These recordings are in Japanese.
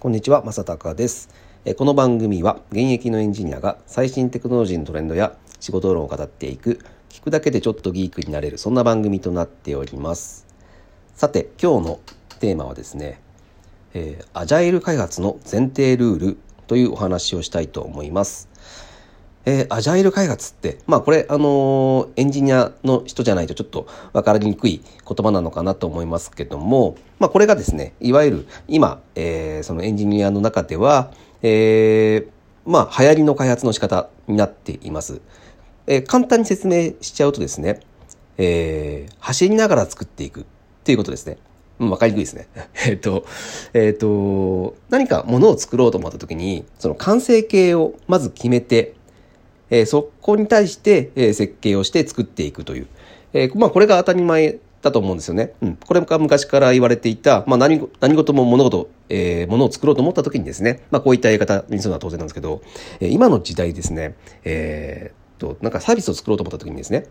こんにちは、まさたかです。この番組は現役のエンジニアが最新テクノロジーのトレンドや仕事論を語っていく、聞くだけでちょっとギークになれる、そんな番組となっております。さて、今日のテーマはですね、えー、アジャイル開発の前提ルールというお話をしたいと思います。えー、アジャイル開発って、まあこれ、あのー、エンジニアの人じゃないとちょっと分かりにくい言葉なのかなと思いますけども、まあこれがですね、いわゆる今、えー、そのエンジニアの中では、えー、まあ流行りの開発の仕方になっています。えー、簡単に説明しちゃうとですね、えー、走りながら作っていくっていうことですね。うん、わかりにくいですね。えっと、えっと、何かものを作ろうと思った時に、その完成形をまず決めて、えー、そこに対して、えー、設計をして作っていくという。えー、まあこれが当たり前だと思うんですよね。うん。これが昔から言われていた、まあ何、何事も物事、えー、物を作ろうと思った時にですね、まあこういったやり方にするのは当然なんですけど、えー、今の時代ですね、えー、と、なんかサービスを作ろうと思った時にですね、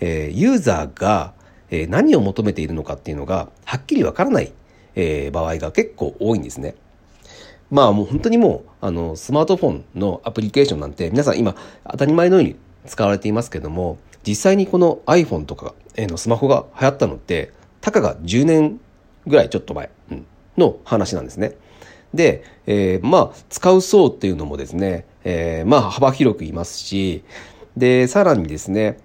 えー、ユーザーが、えー、何を求めているのかっていうのが、はっきりわからない、えー、場合が結構多いんですね。まあもう本当にもう、あの、スマートフォンのアプリケーションなんて皆さん今当たり前のように使われていますけども、実際にこの iPhone とかのスマホが流行ったのって、たかが10年ぐらいちょっと前の話なんですね。で、えー、まあ、使う層っていうのもですね、えー、まあ、幅広くいますし、で、さらにですね、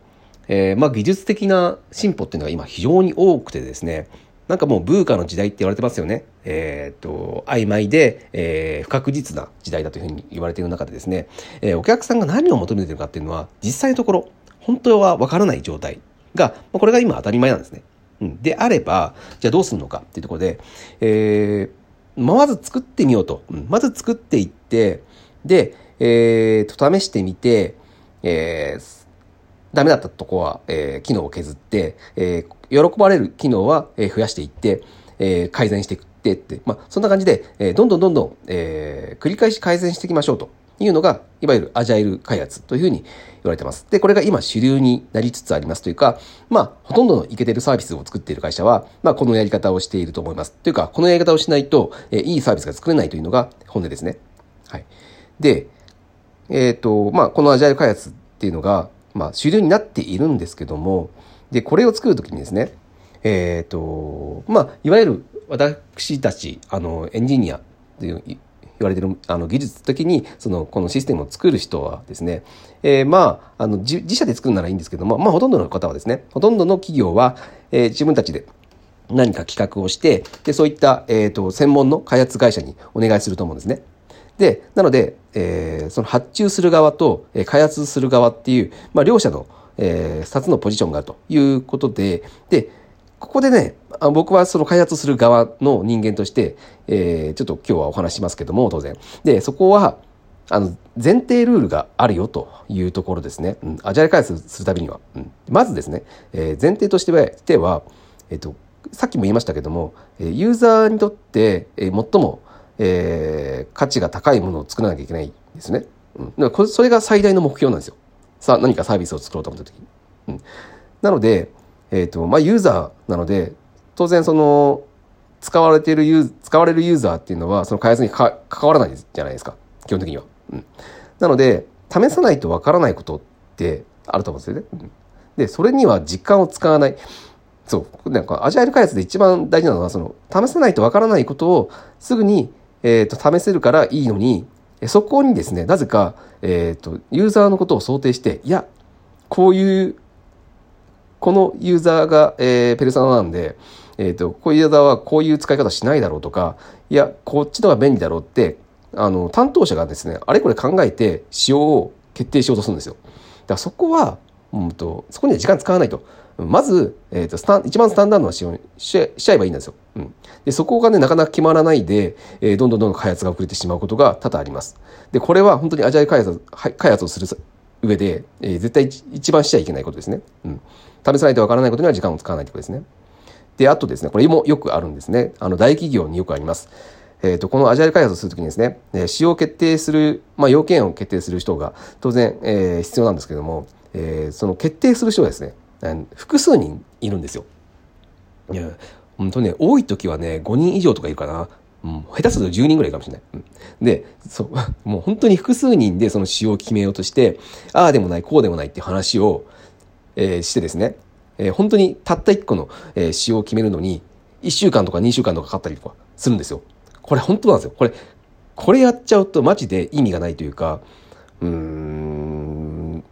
えー、まあ、技術的な進歩っていうのが今非常に多くてですね、なんかもうブーカの時代って言われてますよね。えっ、と、曖昧で、えー、不確実な時代だというふうに言われている中でですね、えー、お客さんが何を求めているかっていうのは、実際のところ、本当はわからない状態が、これが今当たり前なんですね。うん。であれば、じゃあどうするのかっていうところで、えー、まず作ってみようと。まず作っていって、で、えー、と、試してみて、えー、ダメだったとこは、えー、機能を削って、えー、喜ばれる機能は、えー、増やしていって、えー、改善していくってって、まあ、そんな感じで、えー、どんどんどんどん、えー、繰り返し改善していきましょうというのが、いわゆるアジャイル開発というふうに言われてます。で、これが今主流になりつつありますというか、まあ、ほとんどのイケてるサービスを作っている会社は、まあ、このやり方をしていると思います。というか、このやり方をしないと、えー、いいサービスが作れないというのが本音ですね。はい。で、えっ、ー、と、まあ、このアジャイル開発っていうのが、まあ、主流になっているんですけども、で、これを作るときにですね、えっ、ー、と、まあ、いわゆる私たち、あの、エンジニアという言われてる、あの、技術的に、その、このシステムを作る人はですね、えー、まあ、あの、自社で作るならいいんですけども、まあ、ほとんどの方はですね、ほとんどの企業は、えー、自分たちで何か企画をして、で、そういった、え、ー、と、専門の開発会社にお願いすると思うんですね。で、なので、えー、その発注する側と、えー、開発する側っていう、まあ、両者の、えー、2つのポジションがあるということで、で、ここでね、僕はその開発する側の人間として、えー、ちょっと今日はお話しますけども、当然。で、そこは、あの、前提ルールがあるよというところですね。うん、アジャイル開発するたびには。うん、まずですね、えー、前提としては、えっ、ー、と、さっきも言いましたけども、ユーザーにとって、え、最もえー、価値が高いものを作らなきゃいけないんですね。うん、だからそれが最大の目標なんですよ。さあ何かサービスを作ろうと思った時に。うん、なので、えっ、ー、と、まあ、ユーザーなので、当然その、使われているユー、使われるユーザーっていうのは、その開発に関わらないじゃないですか。基本的には。うん。なので、試さないとわからないことってあると思うんですよね。うん、で、それには時間を使わない。そう。なんか、アジャイル開発で一番大事なのは、その、試さないとわからないことをすぐにえっ、ー、と、試せるからいいのに、そこにですね、なぜか、えっ、ー、と、ユーザーのことを想定して、いや、こういう、このユーザーが、えー、ペルソナなんで、えっ、ー、と、こういうユーザーはこういう使い方しないだろうとか、いや、こっちの方が便利だろうって、あの、担当者がですね、あれこれ考えて仕様を決定しようとするんですよ。だからそこは、うんと、そこには時間使わないと。まず、えっ、ー、と、スタン、一番スタンダードな仕様にしちゃえばいいんですよ。うん。で、そこがね、なかなか決まらないで、えー、どんどんどんどん開発が遅れてしまうことが多々あります。で、これは本当にアジャイル開発、開発をする上で、えー、絶対一番しちゃいけないことですね。うん。試さないとわからないことには時間を使わないということですね。で、あとですね、これもよくあるんですね。あの、大企業によくあります。えっ、ー、と、このアジャイル開発をするときにですね、えー、使用を決定する、まあ、要件を決定する人が当然、えー、必要なんですけども、えー、その決定する人がですね、複数人いるんですよ。いや、本当ね、多い時はね、5人以上とかいるかな。うん、下手すると10人ぐらいかもしれない。うん、で、そう、もう本当に複数人でその仕様を決めようとして、ああでもない、こうでもないって話を、えー、してですね、えー、本当にたった1個の、えー、仕様を決めるのに、1週間とか2週間とかかかったりとかするんですよ。これ本当なんですよ。これ、これやっちゃうとマジで意味がないというか、うん、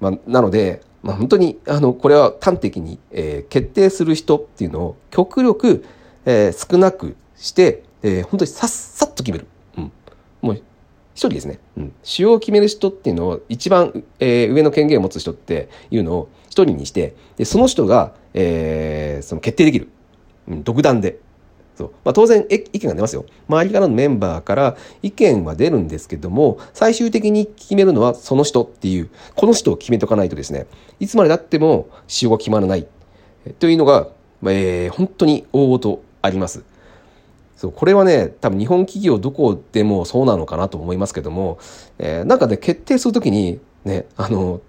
まあ、なので、まあ、本当にあのこれは端的に、えー、決定する人っていうのを極力、えー、少なくして、えー、本当にさっさっと決める。うん、もう一人ですね。うん。主要を決める人っていうのを一番、えー、上の権限を持つ人っていうのを人にして、でその人が、えー、その決定できる。うん、独断で。そうまあ、当然意見が出ますよ。周りからのメンバーから意見は出るんですけども、最終的に決めるのはその人っていう、この人を決めとかないとですね、いつまでたっても使用が決まらないというのが、えー、本当に大々あります。そうこれはね多分日本企業どこでもそうなのかなと思いますけども、えー、なんかね決定するときにねあの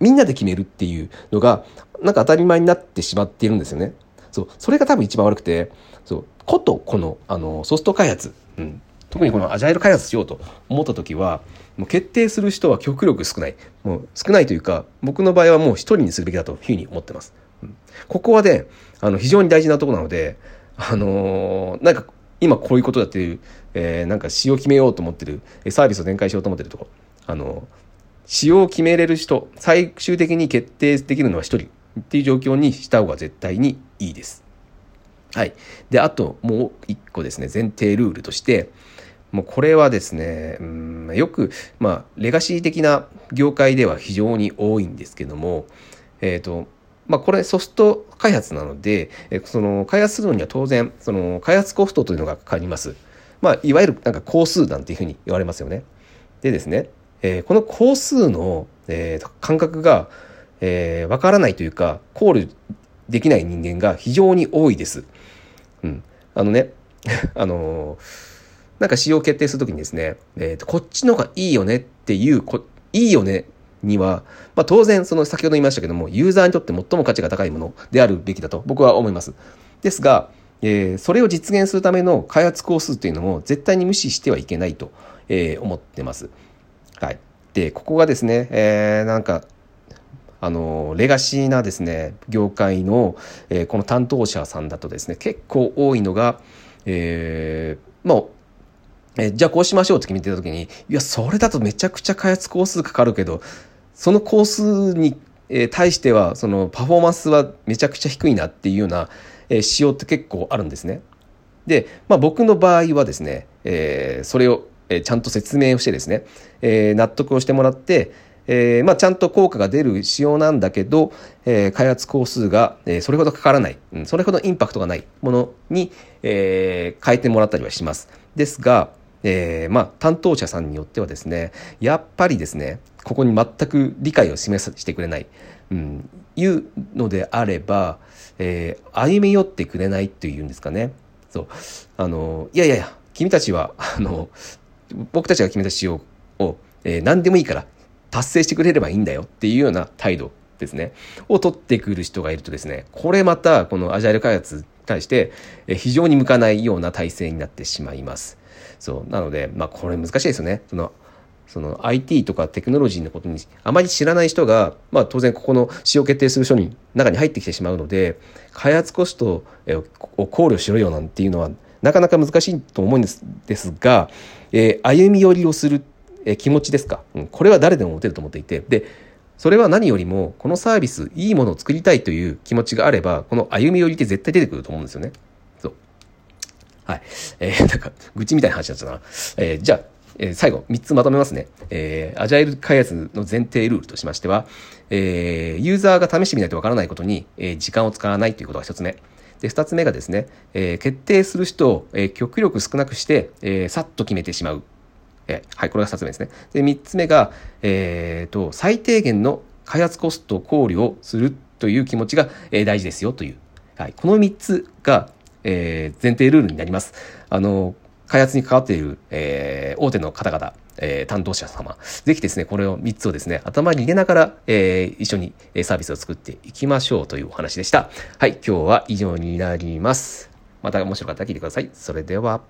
みんなで決めるっていうのがなんか当たり前になってしまっているんですよね。そうそれが多分一番悪くてそうことこのあのソフト開発、うん、特にこのアジャイル開発しようと思った時はもう決定する人は極力少ないもう少ないというか僕の場合はもう一人にするべきだというふうに思ってます。うん、ここはねあの非常に大事なとこなのであのー、なんか今こういうことだっていう、えー、なんか仕様決めようと思ってるサービスを展開しようと思ってるとこあの仕様を決めれる人最終的に決定できるのは1人っていう状況にした方が絶対にいいです。はい。で、あともう一個ですね、前提ルールとして、もうこれはですね、うん、よく、まあ、レガシー的な業界では非常に多いんですけども、えっ、ー、と、まあ、これソフト開発なので、その開発するのには当然その開発コストというのがかかります。まあ、いわゆるなんか工数なんていうふうに言われますよね。でですね、えー、この工数の、えー、感覚が、えー、分からないというか考慮できない人間が非常に多いです。うん、あのね あのなんか使用決定するときにですね、えーと、こっちの方がいいよねっていうこいいよねには、まあ、当然その先ほど言いましたけどもユーザーにとって最も価値が高いものであるべきだと僕は思います。ですが、えー、それを実現するための開発工数っていうのも絶対に無視してはいけないと、えー、思ってます。はい、でここがですね、えー、なんかあのレガシーなですね業界の、えー、この担当者さんだとですね結構多いのが、えー、まあえじゃあこうしましょうって決めてた時に、いや、それだとめちゃくちゃ開発工数かかるけど、その工数に対しては、そのパフォーマンスはめちゃくちゃ低いなっていうような、え仕様って結構あるんですね。で、まあ僕の場合はですね、え、それを、えちゃんと説明をしてですね、え、納得をしてもらって、え、まあ、ちゃんと効果が出る仕様なんだけど、え、開発工数が、え、それほどかからない、うん、それほどインパクトがないものに、え変えてもらったりはします。ですが、えー、まあ、担当者さんによってはですね、やっぱりですね、ここに全く理解を示さしてくれない、うん、いうのであれば、えー、歩み寄ってくれないっていうんですかね。そう。あの、いやいやいや、君たちは、あの、僕たちが決めた仕様を、えー、何でもいいから達成してくれればいいんだよっていうような態度ですね、を取ってくる人がいるとですね、これまたこのアジャイル開発に対して非常に向かないような体制になってしまいます。そうなので、まあ、これ難しいですよね。そのその IT とかテクノロジーのことにあまり知らない人が、まあ、当然ここの使用決定する書に中に入ってきてしまうので開発コストを考慮しろよなんていうのはなかなか難しいと思うんですですが、えー、歩み寄りをする、えー、気持ちですか、うん、これは誰でも持てると思っていてでそれは何よりもこのサービスいいものを作りたいという気持ちがあればこの歩み寄りって絶対出てくると思うんですよね。そうはい。えー、なんか、愚痴みたいな話だったな。えー、じゃあ、えー、最後、3つまとめますね。えー、アジャイル開発の前提ルールとしましては、えー、ユーザーが試してみないとわからないことに、えー、時間を使わないということが1つ目。で、2つ目がですね、えー、決定する人を、えー、極力少なくして、えー、さっと決めてしまう。えー、はい、これが2つ目ですね。で、3つ目が、えー、と、最低限の開発コストを考慮するという気持ちが、えー、大事ですよという。はい、この3つが、えー、前提ルールになります。あの、開発に関わっている、えー、大手の方々、えー、担当者様、ぜひですね、これを3つをですね、頭に入れながら、えー、一緒にサービスを作っていきましょうというお話でした。はい、今日は以上になります。また面白かったら聞いてください。それでは。